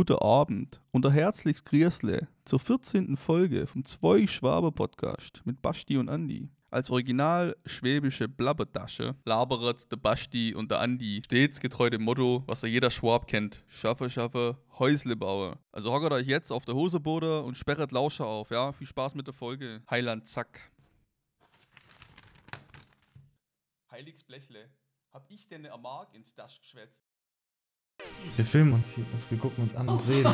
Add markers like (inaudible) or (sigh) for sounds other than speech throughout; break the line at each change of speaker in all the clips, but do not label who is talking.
guten Abend und ein herzliches Grüßle zur 14. Folge vom Zwei Schwaber Podcast mit Basti und Andi. Als original schwäbische Blabbertasche laberet der Basti und der Andi stets getreu dem Motto, was ja jeder Schwab kennt: Schaffe, schaffe, Häusle baue. Also hockert euch jetzt auf der Hoseboden und sperret Lauscher auf, ja? Viel Spaß mit der Folge. Heiland, zack. Heiliges Blechle, hab ich denn eine Mark ins Dasch geschwätzt?
Wir filmen uns hier, also wir gucken uns an und reden.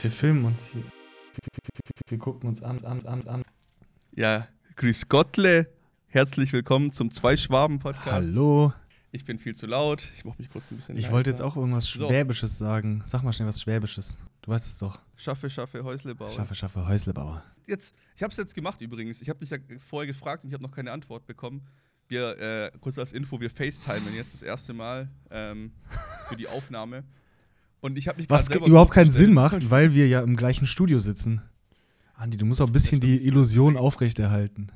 Wir filmen uns hier. Wir gucken uns an, an, an, an.
Ja, grüß Gottle. Herzlich willkommen zum Zwei-Schwaben-Podcast.
Hallo.
Ich bin viel zu laut. Ich mach mich kurz ein bisschen
Ich wollte jetzt
leiser.
auch irgendwas
So.
Schwäbisches sagen. Sag mal schnell was Schwäbisches. Du weißt es doch.
Schaffe, schaffe, Häusle bauen.
Schaffe, schaffe, Häuslebauer.
Jetzt, ich habe es jetzt gemacht übrigens. Ich habe dich ja vorher gefragt und ich habe noch keine Antwort bekommen. Wir, äh, kurz als Info, wir FaceTimen jetzt das erste Mal ähm, für die Aufnahme. Und ich habe mich
Was überhaupt keinen Sinn macht, weil wir ja im gleichen Studio sitzen. Andi, du musst auch ein bisschen die. Illusion aufrechterhalten.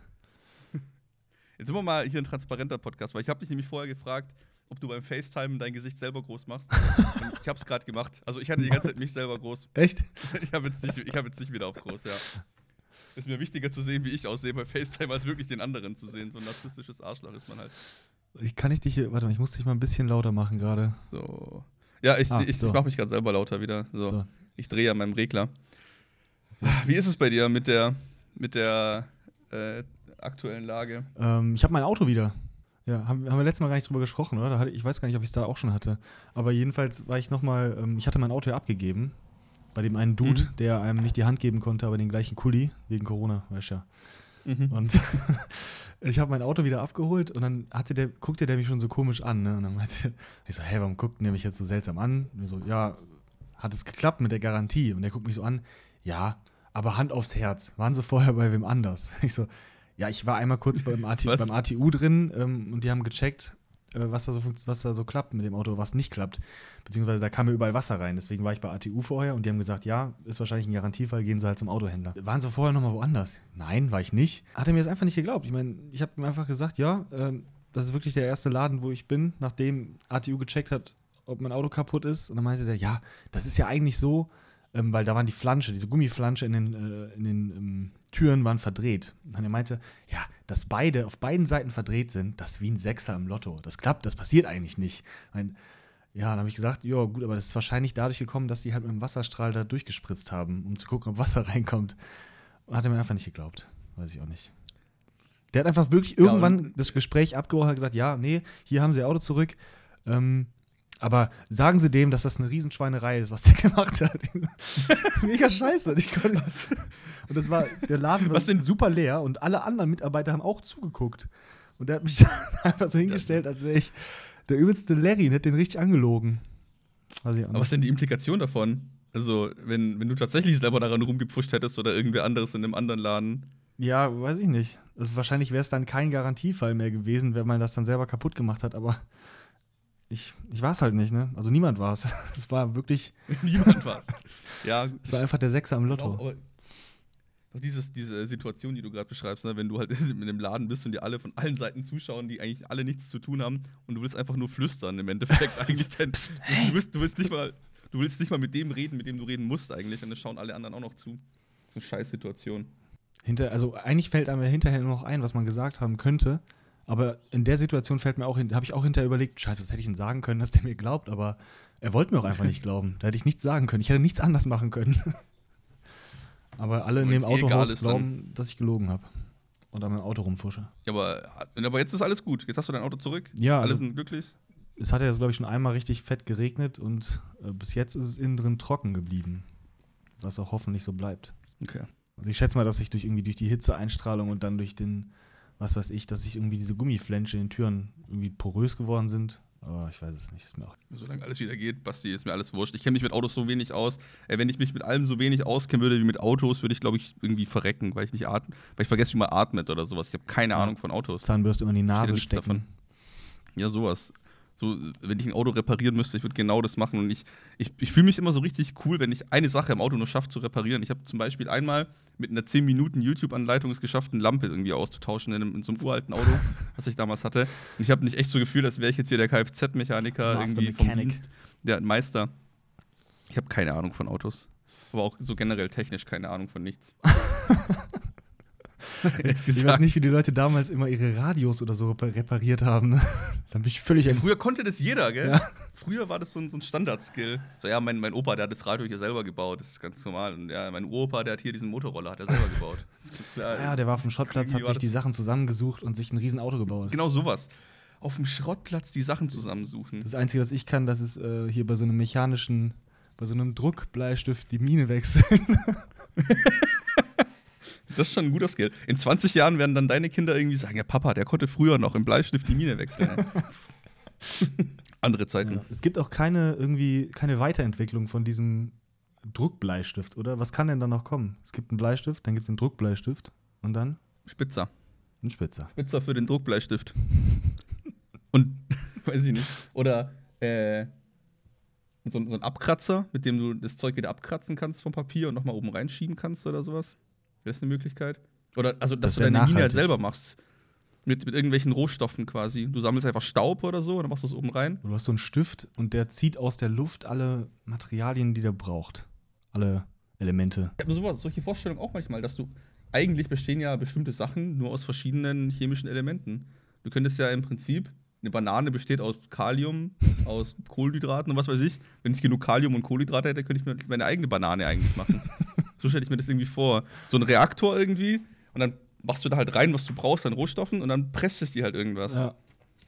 Jetzt sind wir mal hier ein transparenter Podcast, weil ich habe dich nämlich vorher gefragt, ob du beim FaceTime dein Gesicht selber groß machst. (laughs) und ich habe es gerade gemacht. Also ich hatte die ganze Zeit mich selber groß.
Echt? (laughs)
Ich habe jetzt, nicht- ich hab jetzt nicht wieder auf groß, ja. Ist mir wichtiger zu sehen, wie ich aussehe bei FaceTime, als wirklich den anderen zu sehen. So ein narzisstisches Arschloch ist man halt.
Ich kann ich dich hier, warte mal, ich muss dich mal ein bisschen lauter machen gerade.
So. Ja, ich,
Ah,
ich,
so.
ich mache mich gerade selber lauter wieder. So.
So.
Ich drehe an meinem Regler.
So.
Wie ist es bei dir mit der, mit der äh, aktuellen Lage?
Ähm, ich habe mein Auto wieder. Ja, haben, haben wir letztes Mal gar nicht drüber gesprochen, oder? Ich weiß gar nicht, ob ich es da auch schon hatte. Aber jedenfalls war ich nochmal, ähm, ich hatte mein Auto ja abgegeben. Bei dem einen Dude,
Mhm.
der einem nicht die Hand geben konnte, aber den gleichen Kuli, wegen Corona, weißt du ja.
Mhm.
Und (laughs) ich habe mein Auto wieder abgeholt und dann hatte der, guckte der mich schon so komisch an. Ne? Und dann meinte ich so, hey, warum guckt der mich jetzt so seltsam an? Und so, ja, hat es geklappt mit der Garantie? Und der guckt mich so an, ja, aber Hand aufs Herz. Waren sie vorher bei wem anders? (laughs) Ich so, ja, ich war einmal kurz beim, (laughs) AT, beim ATU drin ähm, und die haben gecheckt, was, da so, was da so klappt mit dem Auto, was nicht klappt. Beziehungsweise da kam mir überall Wasser rein. Deswegen war ich bei ATU vorher und die haben gesagt, ja, ist wahrscheinlich ein Garantiefall, gehen Sie halt zum Autohändler. Waren Sie vorher nochmal woanders? Nein, war ich nicht. Hat er mir das einfach nicht geglaubt. Ich meine, ich habe ihm einfach gesagt, ja, ähm, das ist wirklich der erste Laden, wo ich bin, nachdem ATU gecheckt hat, ob mein Auto kaputt ist. Und dann meinte der, ja, das ist ja eigentlich so, ähm, weil da waren die Flansche, diese Gummiflansche in den, äh, in den ähm, Türen waren verdreht. Und er meinte, ja, dass beide auf beiden Seiten verdreht sind, das ist wie ein Sechser im Lotto. Das klappt, das passiert eigentlich nicht. Ich mein, ja, dann habe ich gesagt, ja gut, aber das ist wahrscheinlich dadurch gekommen, dass die halt mit dem Wasserstrahl da durchgespritzt haben, um zu gucken, ob Wasser (laughs) reinkommt. Und hat er mir einfach nicht geglaubt. Weiß ich auch nicht. Der hat einfach wirklich
Ja,
irgendwann
und-
das Gespräch abgebrochen und hat gesagt, ja, nee, hier haben sie ihr Auto zurück. Ähm, aber sagen Sie dem, dass das eine Riesenschweinerei ist, was der (laughs) gemacht hat. (laughs) Mega scheiße. Ich konnte das. Und das war, der Laden war
Was denn-
super leer und alle anderen Mitarbeiter haben auch zugeguckt. Und der hat mich (laughs) einfach so hingestellt, als wäre ich der übelste Larry und hätte den richtig angelogen. Ich auch
Aber was ist denn die Implikation davon? Also, wenn, wenn du tatsächlich selber daran rumgepfuscht hättest oder irgendwer anderes in einem anderen Laden.
Ja, weiß ich nicht. Also wahrscheinlich wäre es dann kein Garantiefall mehr gewesen, wenn man das dann selber kaputt gemacht hat, aber ich, ich war es halt nicht, ne? Also niemand war es. (laughs) Es war wirklich, (laughs)
Niemand war (laughs) Ja,
es war einfach der Sechser im
Auch,
Lotto.
aber auch dieses, diese Situation, die du gerade beschreibst, ne? wenn du halt in einem Laden bist und dir alle von allen Seiten zuschauen, die eigentlich alle nichts zu tun haben und du willst einfach nur flüstern im Endeffekt eigentlich. Denn, du, willst, du, willst nicht mal, du willst nicht mal mit dem reden, mit dem du reden musst eigentlich und dann schauen alle anderen auch noch zu. Das ist eine scheiß Situation.
Hinter, also eigentlich fällt einem hinterher nur noch ein, was man gesagt haben könnte. Aber in der Situation fällt mir auch, habe ich auch hinterher überlegt, scheiße, was hätte ich denn sagen können, dass der mir glaubt, aber er wollte mir auch einfach nicht (laughs) glauben. Da hätte ich nichts sagen können. Ich hätte nichts anders machen können. (laughs) aber alle in dem Autohaus glauben, dass ich gelogen habe. Und an meinem Auto rumfusche.
Ja, aber, aber jetzt ist alles gut. Jetzt hast du dein Auto zurück.
Ja,
Alle
also-
sind glücklich.
Es hat ja, glaube ich, schon einmal richtig fett geregnet und äh, bis jetzt ist es innen drin trocken geblieben. Was auch hoffentlich so bleibt.
Okay.
Also ich schätze mal, dass sich durch irgendwie durch die Hitzeeinstrahlung und dann durch den, was weiß ich, dass sich irgendwie diese Gummiflänsche in den Türen irgendwie porös geworden sind. Aber ich weiß es nicht. Ist mir auch
Solange alles wieder geht, Basti, ist mir alles wurscht. Ich kenne mich mit Autos so wenig aus. Äh, wenn ich mich mit allem so wenig auskennen würde wie mit Autos, würde ich, glaube ich, irgendwie verrecken, weil ich nicht atme, weil ich vergesse, wie man atmet oder sowas. Ich habe keine
Ja.
Ahnung von Autos.
Zahnbürste immer in die Nase stecken.
davon. Ja, sowas. So, wenn ich ein Auto reparieren müsste, ich würde genau das machen. Und ich, ich, ich fühle mich immer so richtig cool, wenn ich eine Sache im Auto nur schaffe zu reparieren. Ich habe zum Beispiel einmal mit einer 10 Minuten YouTube-Anleitung es geschafft, eine Lampe irgendwie auszutauschen in, einem, in so einem uralten Auto, (laughs) was ich damals hatte. Und ich habe nicht echt so gefühlt, als wäre ich jetzt hier der Kfz-Mechaniker irgendwie vom
Mechanic.
Dienst. Der Meister. Ich habe keine Ahnung von Autos. Aber auch so generell technisch keine Ahnung von nichts. (laughs) (laughs)
Ich weiß nicht, wie die Leute damals immer ihre Radios oder so repa- repariert haben. (laughs) Dann bin ich völlig
Ja, früher konnte das jeder, gell?
Ja.
Früher war das so ein, so ein Standard-Skill. So, ja, mein, mein Opa, der hat das Radio hier selber gebaut, das ist ganz normal. Und ja, mein Uropa, der hat hier diesen Motorroller, hat er selber gebaut. Das ist ganz klar.
Ja, der war auf dem Schrottplatz, hat sich die Sachen zusammengesucht und sich ein riesen Auto gebaut.
Genau sowas. Auf dem Schrottplatz die Sachen zusammensuchen.
Das Einzige, was ich kann, das ist äh, hier bei so einem mechanischen, bei so einem Druckbleistift die Mine wechseln. (laughs)
Das ist schon ein guter Skill. In 20 Jahren werden dann deine Kinder irgendwie sagen: Ja, Papa, der konnte früher noch im Bleistift die Mine wechseln. (laughs) Andere Zeiten.
Es gibt auch keine irgendwie keine Weiterentwicklung von diesem Druckbleistift, oder? Was kann denn da noch kommen? Es gibt einen Bleistift, dann gibt es einen Druckbleistift und dann
Spitzer.
einen Spitzer.
Spitzer für den Druckbleistift. (laughs) Und, (laughs) weiß ich nicht. Oder, äh, so, ein- so ein Abkratzer, mit dem du das Zeug wieder abkratzen kannst vom Papier und nochmal oben reinschieben kannst oder sowas. Wäre das eine Möglichkeit? Oder, also, dass
Das
du deine Linie halt
nachhaltig.
selber machst. Mit, mit irgendwelchen Rohstoffen quasi. Du sammelst einfach Staub oder so und dann machst du es oben rein.
Du hast so einen Stift und der zieht aus der Luft alle Materialien, die der braucht. Alle Elemente.
Ich habe sowas, solche Vorstellungen auch manchmal, dass du eigentlich bestehen ja bestimmte Sachen nur aus verschiedenen chemischen Elementen. Du könntest ja im Prinzip, eine Banane besteht aus Kalium, (laughs) aus Kohlenhydraten und was weiß ich. Wenn ich genug Kalium und Kohlenhydrate hätte, könnte ich mir meine eigene Banane eigentlich machen. (laughs) so stelle ich mir das irgendwie vor. So ein Reaktor irgendwie und dann machst du da halt rein, was du brauchst an Rohstoffen und dann presst es dir halt irgendwas.
Ja.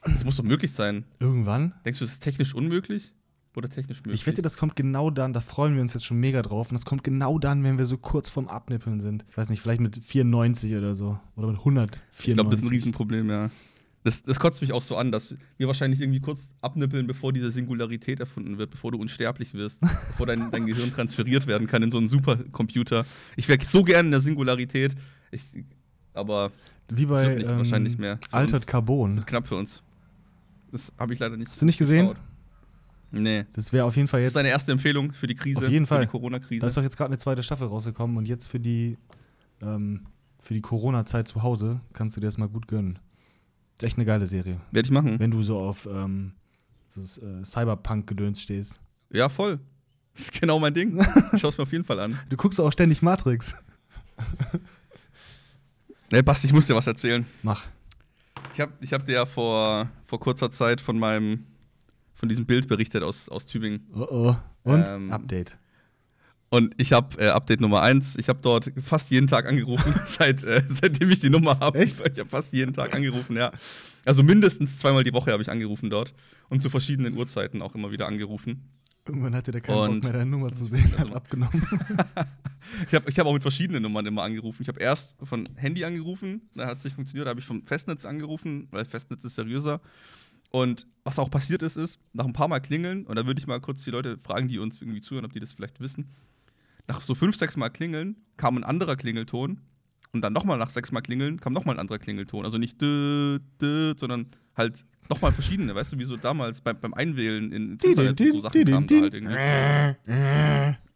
Das muss doch möglich sein.
Irgendwann.
Denkst du, das ist technisch unmöglich? Oder technisch möglich?
Ich wette, das kommt genau dann, da freuen wir uns jetzt schon mega drauf. Und das kommt genau dann, wenn wir so kurz vorm Abnippeln sind. Ich weiß nicht, vielleicht mit 94 oder so. Oder mit 194.
Ich glaube, das ist ein Riesenproblem, ja. Das, das kotzt mich auch so an, dass wir wahrscheinlich irgendwie kurz abnippeln, bevor diese Singularität erfunden wird, bevor du unsterblich wirst, bevor dein, dein Gehirn transferiert werden kann in so einen Supercomputer. Ich wäre so gern in der Singularität, ich, aber
Wie
das
bei
wird nicht,
ähm,
wahrscheinlich mehr. Für
Altered
uns.
Carbon.
knapp für uns. Das habe ich leider nicht.
Hast du nicht gesehen?
geschaut. Nee.
Das wäre auf jeden Fall
Das
jetzt.
ist deine erste Empfehlung für die Krise,
Auf jeden
für
Fall.
die
Da
Corona-Krise.
ist doch jetzt gerade eine zweite Staffel rausgekommen und jetzt für die, ähm, für die Corona-Zeit zu Hause kannst du dir das mal gut gönnen. Ist echt eine geile Serie.
Werde ich machen.
Wenn du so auf ähm, das äh, Cyberpunk-Gedöns stehst.
Ja, voll. Das ist genau mein Ding. (laughs) Ich schaue es mir auf jeden Fall an.
Du guckst auch ständig Matrix. (laughs)
Nee, Basti, ich muss dir was erzählen.
Mach.
Ich habe ich hab dir ja vor, vor kurzer Zeit von meinem von diesem Bild berichtet aus, aus Tübingen.
Oh oh. Und?
Ähm,
Update.
Und ich habe äh, Update Nummer 1, ich habe dort fast jeden Tag angerufen, (laughs) seit, äh, seitdem ich die Nummer habe.
Echt?
Ich habe fast jeden Tag angerufen, ja. Also mindestens zweimal die Woche habe ich angerufen dort. Und zu verschiedenen Uhrzeiten auch immer wieder angerufen.
Irgendwann hatte der keinen
und-
Bock mehr, deine Nummer zu sehen. Hat
Also-
abgenommen. (laughs)
Ich habe ich hab auch mit verschiedenen Nummern immer angerufen. Ich habe erst von Handy angerufen, dann hat es nicht funktioniert, da habe ich vom Festnetz angerufen, weil Festnetz ist seriöser. Und was auch passiert ist, ist, nach ein paar Mal klingeln, und da würde ich mal kurz die Leute fragen, die uns irgendwie zuhören, ob die das vielleicht wissen. Nach so fünf, sechs Mal klingeln kam ein anderer Klingelton und dann nochmal nach sechs Mal klingeln kam nochmal ein anderer Klingelton. Also nicht dö, dö, sondern halt nochmal verschiedene, weißt du, wie so damals beim, beim Einwählen in, ins Internet so Sachen kamen da halt irgendwie.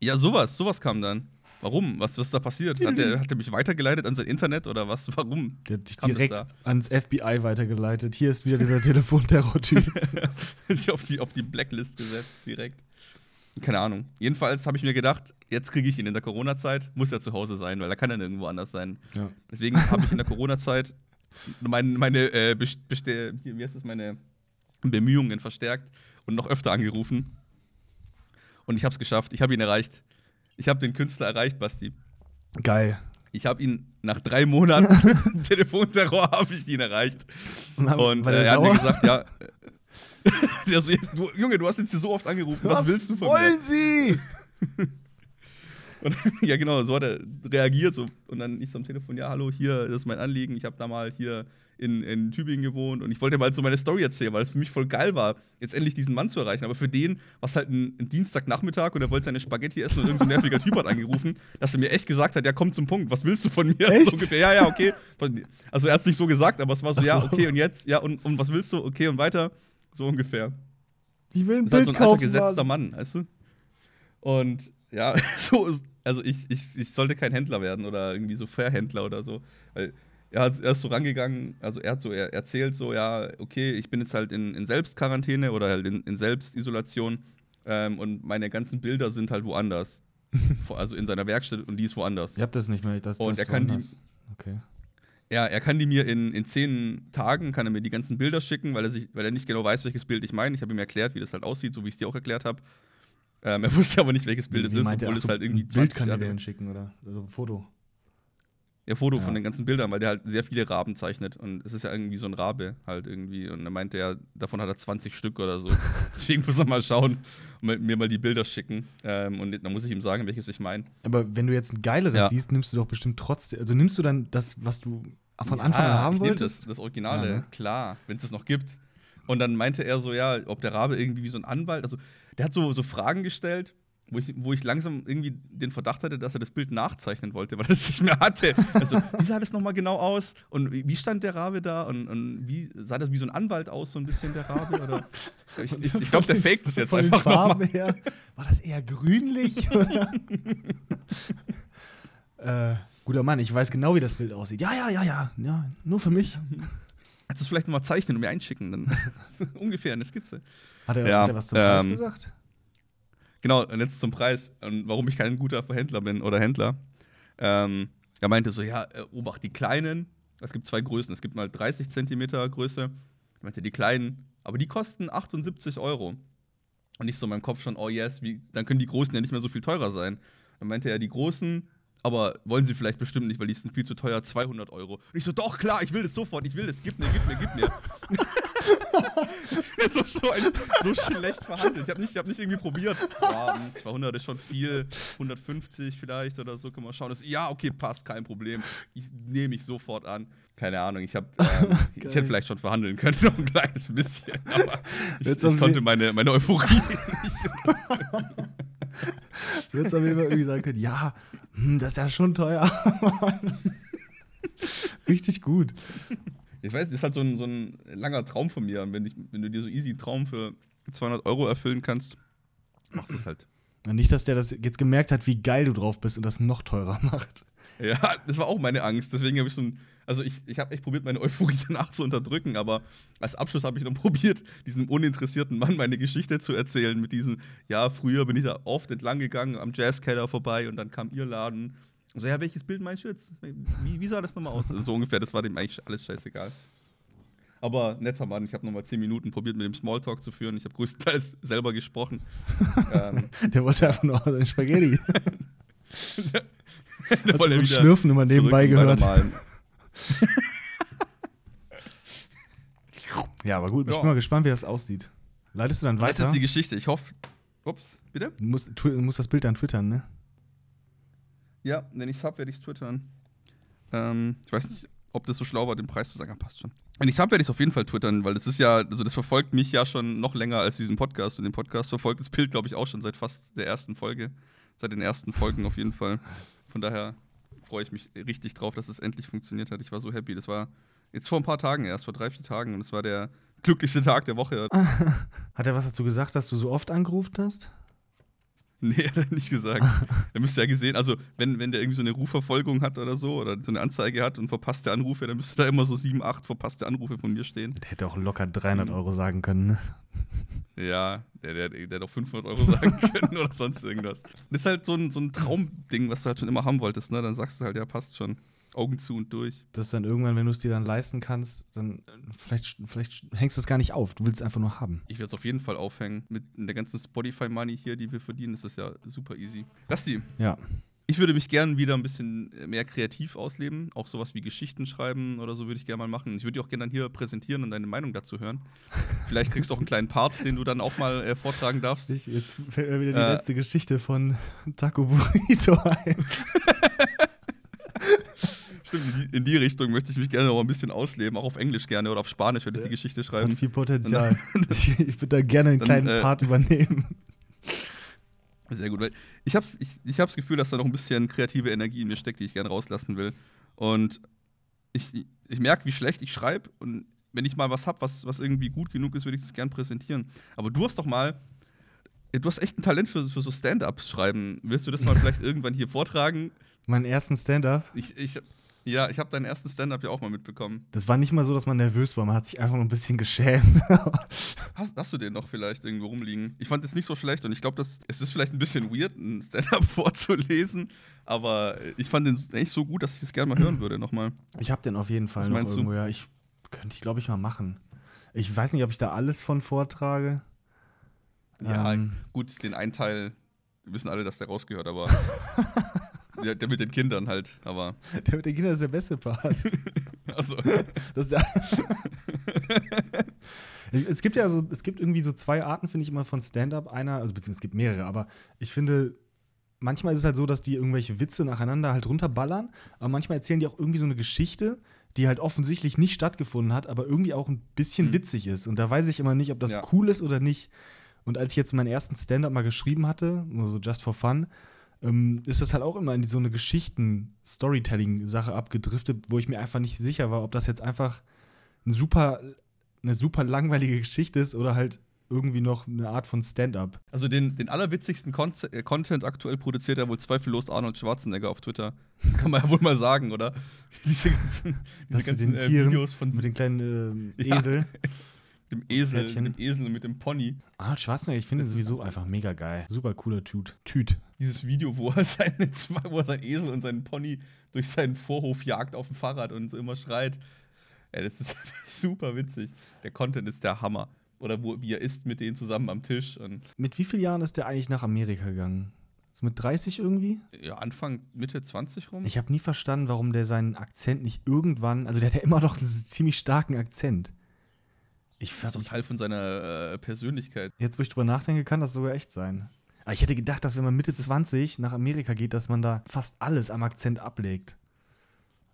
Ja, sowas, sowas kam dann. Warum? Was, was ist da passiert? Hat der, hat der mich weitergeleitet an sein Internet oder was? (laughs) Warum?
Der hat dich direkt
da?
ans FBI weitergeleitet. Hier ist wieder dieser Telefonterror-Typ. (laughs)
ich auf die, auf die Blacklist gesetzt, direkt. Keine Ahnung. Jedenfalls habe ich mir gedacht, jetzt kriege ich ihn in der Corona-Zeit, muss er zu Hause sein, weil er kann ja nirgendwo anders sein.
ja.
Deswegen habe ich in der Corona-Zeit mein, meine, äh, wie heißt das, meine Bemühungen verstärkt und noch öfter angerufen. Und ich habe es geschafft. Ich habe ihn erreicht. Ich habe den Künstler erreicht, Basti.
Geil.
Ich habe ihn nach drei Monaten (laughs) Telefonterror habe ich ihn erreicht.
Und,
Und äh, er hat mir gesagt, ja. (laughs) so, du, Junge, du hast jetzt hier so oft angerufen. Was, willst du von
wollen
mir?
Sie? (laughs)
Und, ja, genau, so hat er reagiert. So. Und dann ich so am Telefon, ja, hallo, hier, das ist mein Anliegen. Ich habe da mal hier in, in Tübingen gewohnt und ich wollte mal so meine Story erzählen, weil es für mich voll geil war, jetzt endlich diesen Mann zu erreichen. Aber für den war es halt ein, ein Dienstagnachmittag und er wollte seine Spaghetti essen und irgendein so nerviger Typ hat angerufen, dass er mir echt gesagt hat, ja, komm zum Punkt, was willst du von mir?
Echt?
So ungefähr, ja, ja, okay. Also er hat es nicht so gesagt, aber es war so,
Ach
ja,
so.
okay, und jetzt, ja, und, und was willst du? Okay, und weiter. So ungefähr.
Ich will ein
Das ist halt
Bild
so ein alter
kaufen.
gesetzter
Mann.
Mann, weißt du? Und ja, (laughs) so, also ich, ich, ich sollte kein Händler werden oder irgendwie so Verhändler oder so. Weil er, hat, er ist so rangegangen, also er hat so, er erzählt so, ja, okay, ich bin jetzt halt in, in Selbstquarantäne oder halt in, in Selbstisolation ähm, und meine ganzen Bilder sind halt woanders. (laughs) Also in seiner Werkstatt und die ist woanders.
Ich hab das nicht mehr. Das,
Und
das
er
ist
kann die-
woanders. Okay.
Ja, er kann die mir in, in zehn Tagen, kann er mir die ganzen Bilder schicken, weil er, sich, weil er nicht genau weiß, welches Bild ich meine. Ich habe ihm erklärt, wie das halt aussieht, so wie ich es dir auch erklärt habe. Ähm, er (laughs) wusste aber nicht, welches Bild es ist,
er?
obwohl
Ach
es
so,
halt irgendwie
ein Bild kann er dir dann schicken, oder? Also ein Foto.
Ja, Foto
Ja.
von den ganzen Bildern, weil der halt sehr viele Raben zeichnet. Und es ist ja irgendwie so ein Rabe halt irgendwie. Und er meinte ja, davon hat er 20 Stück oder so. (laughs) Deswegen muss er mal schauen und mir mal die Bilder schicken. Ähm, und dann muss ich ihm sagen, welches ich meine.
Aber wenn du jetzt ein geileres
Ja.
siehst, nimmst du doch bestimmt trotzdem. Also nimmst du dann das, was du von
Ja,
Anfang an haben wolltest?
Das, das Originale,
Ja, ne?
klar, wenn es es noch gibt. Und dann meinte er so, ja, ob der Rabe irgendwie wie so ein Anwalt, also der hat so, so Fragen gestellt, wo ich, wo ich langsam irgendwie den Verdacht hatte, dass er das Bild nachzeichnen wollte, (laughs) weil er es nicht mehr hatte. Also, wie sah das nochmal genau aus? Und wie stand der Rabe da? Und, und wie sah das wie so ein Anwalt aus, so ein bisschen der Rabe? Oder? Ich, (laughs) ich, ich glaube, der faked es jetzt
Von
einfach nochmal.
her. War das eher grünlich? oder? (laughs) äh, guter Mann, ich weiß genau, wie das Bild aussieht. Ja, ja, ja, ja. ja nur für mich. (laughs)
Kannst du es vielleicht nochmal zeichnen und mir einschicken? Dann (laughs) ungefähr eine Skizze.
Hat er,
Ja,
hat er was zum Preis
ähm,
gesagt?
Genau, und jetzt zum Preis und warum ich kein guter Verhändler bin oder Händler. Ähm, er meinte so, ja, äh, obacht die kleinen. Es gibt zwei Größen. Es gibt mal 30 Zentimeter Größe. Er meinte, die kleinen, aber die kosten 78 Euro. Und ich so in meinem Kopf schon, oh yes, wie, dann können die großen ja nicht mehr so viel teurer sein. Dann meinte er, die großen, aber wollen sie vielleicht bestimmt nicht, weil die sind viel zu teuer, 200 Euro. Und ich so, doch, klar, ich will das sofort, ich will das, gib mir, gib mir, gib mir. (laughs) (laughs) so, so, ein, so schlecht verhandelt. Ich habe nicht, ich hab nicht irgendwie probiert. Ja, hm, 200 ist schon viel, 150 vielleicht oder so, können wir schauen. Das, ja, okay, passt, kein Problem. Ich nehme mich sofort an. Keine Ahnung, ich, hab, ähm, (laughs) ich hätte vielleicht schon verhandeln können, noch ein kleines bisschen. Aber ich, ich konnte meine, meine Euphorie
Du hättest auf jeden Fall irgendwie sagen können, ja, hm, das ist ja schon teuer. (laughs) Richtig gut.
Ich weiß, das ist halt so ein, so ein langer Traum von mir. Wenn, ich, wenn du dir so easy einen Traum für 200 Euro erfüllen kannst, machst du es halt.
Nicht, dass der das jetzt gemerkt hat, wie geil du drauf bist und das noch teurer (laughs) macht.
Ja, das war auch meine Angst. Deswegen habe ich so ein. Also, ich, ich habe echt probiert, meine Euphorie (laughs) danach zu unterdrücken, aber als Abschluss habe ich dann (laughs) probiert, diesem uninteressierten Mann meine Geschichte zu erzählen. Mit diesem, ja, früher bin ich da oft entlang gegangen, am Jazzkeller vorbei und dann kam ihr Laden. Und so, ja, welches Bild meinst du jetzt? Wie, wie sah das nochmal aus? Also, so ungefähr, das war dem eigentlich alles scheißegal. Aber netter Mann, ich habe nochmal 10 Minuten probiert, mit dem Smalltalk zu führen. Ich habe größtenteils (laughs) selber gesprochen. ähm,
Der wollte einfach nur seine Spaghetti.
da
Hast du so ein Schlürfen immer nebenbei gehört. (laughs) Ja, aber gut, ich
Ja.
bin mal gespannt, wie das aussieht. Leitest du dann
Das ist
weiter?
die Geschichte. Ich hoffe. Ups, bitte?
Du musst, du musst das Bild dann twittern, ne?
Ja, wenn ich es habe, werde ich es twittern. Ähm, ich weiß nicht, ob das so schlau war, den Preis zu sagen, aber passt schon. Wenn ich es habe, werde ich es auf jeden Fall twittern, weil das ist ja, also das verfolgt mich ja schon noch länger als diesen Podcast. Und den Podcast verfolgt das Bild, glaube ich, auch schon seit fast der ersten Folge. Seit den ersten Folgen auf jeden Fall. Von daher freue ich mich richtig drauf, dass es endlich funktioniert hat. Ich war so happy. Das war jetzt vor ein paar Tagen erst, vor drei, vier Tagen. Und es war der glücklichste Tag der Woche. (laughs)
Hat er was dazu gesagt, dass du so oft angerufen hast? (laughs)
Nee, hat er nicht gesagt. er müsste ja gesehen, also wenn, wenn der irgendwie so eine Rufverfolgung hat oder so oder so eine Anzeige hat und verpasste Anrufe, dann müsste da immer so sieben, acht verpasste Anrufe von mir stehen.
Der hätte auch locker 300
Mhm.
Euro sagen können, ne?
Ja, der, der, der hätte auch 500 Euro sagen (laughs) können oder sonst irgendwas. Das ist halt so ein, so ein Traumding, was du halt schon immer haben wolltest, ne? Dann sagst du halt, ja, passt schon. Augen zu und durch.
Dass dann irgendwann, wenn du es dir dann leisten kannst, dann vielleicht, vielleicht hängst du es gar nicht auf. Du willst es einfach nur haben.
Ich werde es auf jeden Fall aufhängen. Mit der ganzen Spotify-Money hier, die wir verdienen, ist das ja super easy. Basti,
Ja.
Ich würde mich gern wieder ein bisschen mehr kreativ ausleben. Auch sowas wie Geschichten schreiben oder so würde ich gerne mal machen. Ich würde dich auch gerne dann hier präsentieren und deine Meinung dazu hören. Vielleicht kriegst du auch einen kleinen Part, den du dann auch mal äh, vortragen darfst.
Ich, jetzt fällt mir wieder die
Äh.
letzte Geschichte von Taco Burrito (laughs) ein.
Stimmt, in die, Richtung möchte ich mich gerne noch ein bisschen ausleben. Auch auf Englisch gerne oder auf Spanisch würde ich die Geschichte
Das hat
schreiben.
viel Potenzial. ich (laughs) ich würde da gerne einen
Dann,
kleinen
äh,
Part übernehmen.
Sehr gut, weil ich habe ich, ich hab das Gefühl, dass da noch ein bisschen kreative Energie in mir steckt, die ich gerne rauslassen will. Und ich, ich merke, wie schlecht ich schreibe und wenn ich mal was habe, was, was irgendwie gut genug ist, würde ich das gern präsentieren. Aber du hast doch mal, du hast echt ein Talent für, für so Stand-Ups schreiben. Willst du das mal (laughs) vielleicht irgendwann hier vortragen?
Meinen ersten Stand-up.
Ich, ich, ja, ich habe deinen ersten Stand-up ja auch mal mitbekommen.
Das war nicht mal so, dass man nervös war. Man hat sich einfach nur ein bisschen geschämt. (laughs)
Hast, hast du den noch vielleicht irgendwo rumliegen? Ich fand es nicht so schlecht und ich glaube, es ist vielleicht ein bisschen weird, ein Stand-up (laughs) vorzulesen, aber ich fand den echt so gut, dass ich das gerne mal hören würde nochmal.
ich habe den auf jeden Fall
Was
noch
meinst du?
irgendwo. Ja, ich könnte ich, glaube ich, mal machen. Ich weiß nicht, ob ich da alles von vortrage.
Ja,
Ähm.
gut, den einen Teil wissen alle, dass der rausgehört, aber (laughs) der, der mit den Kindern halt, aber (laughs)
Der mit den Kindern ist der beste Part. (laughs)
also,
Das ist ja (laughs) es gibt ja so, es gibt irgendwie so zwei Arten, finde ich immer von Stand-up. Einer, also beziehungsweise es gibt mehrere, aber ich finde, manchmal ist es halt so, dass die irgendwelche Witze nacheinander halt runterballern, aber manchmal erzählen die auch irgendwie so eine Geschichte, die halt offensichtlich nicht stattgefunden hat, aber irgendwie auch ein bisschen
Mhm.
witzig ist. Und da weiß ich immer nicht, ob das
Ja.
cool ist oder nicht. Und als ich jetzt meinen ersten Stand-up mal geschrieben hatte, nur so just for fun, ähm, ist das halt auch immer in so eine Geschichten-Storytelling-Sache abgedriftet, wo ich mir einfach nicht sicher war, ob das jetzt einfach ein super, eine super langweilige Geschichte ist oder halt irgendwie noch eine Art von Stand-up.
also den, den allerwitzigsten Conze- äh, Content aktuell produziert ja wohl zweifellos Arnold Schwarzenegger auf Twitter. (laughs) Kann man ja wohl mal sagen, oder? (laughs) Diese ganzen, diese
Das mit
ganzen
den
äh,
Tieren,
Videos von
mit den kleinen ähm, (laughs)
Ja.
Esel.
Dem Esel, mit dem Esel und mit dem Pony.
Arnold Schwarzenegger, ich finde sowieso einfach mega geil. Super cooler Tüt. Tüt.
Dieses Video, wo er, (laughs) seine, zwei- wo er sein Esel und seinen Pony durch seinen Vorhof jagt auf dem Fahrrad und so immer schreit. Ey, das ist (laughs) super witzig. Der Content ist der Hammer. Oder wo, wie er isst mit denen zusammen am Tisch. Und
Mit wie vielen Jahren ist der eigentlich nach Amerika gegangen? Ist mit 30 irgendwie?
ja, Anfang, Mitte 20 rum.
Ich habe nie verstanden, warum der seinen Akzent nicht irgendwann, also der hat ja immer noch einen ziemlich starken Akzent. Ich,
das ist Teil von seiner äh, Persönlichkeit.
Jetzt, wo ich drüber nachdenke, kann das sogar echt sein. Aber ich hätte gedacht, dass wenn man Mitte 20 nach Amerika geht, dass man da fast alles am Akzent ablegt.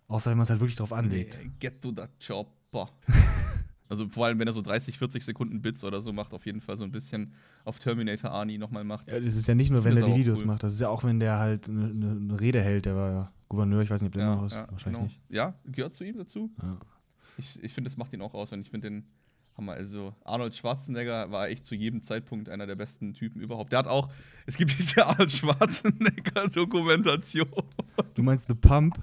Außer wenn man es halt wirklich drauf anlegt.
Nee, get to the chopper. (laughs) also vor allem, wenn er so 30, 40 Sekunden Bits oder so macht, auf jeden Fall so ein bisschen auf Terminator Arnie nochmal macht.
Ja, das ist ja nicht nur, wenn er die Videos
cool.
macht. Das ist ja auch, wenn der halt eine, eine Rede hält. Der war ja Gouverneur, ich weiß nicht, ob der immer noch ist. Wahrscheinlich
genau.
nicht.
Ja, gehört zu ihm dazu.
Ja.
Ich, ich finde, das macht ihn auch aus und ich finde den Hammer. Also, Arnold Schwarzenegger war echt zu jedem Zeitpunkt einer der besten Typen überhaupt. Der hat auch, es gibt (laughs) diese Arnold Schwarzenegger-Dokumentation.
Du meinst The Pump?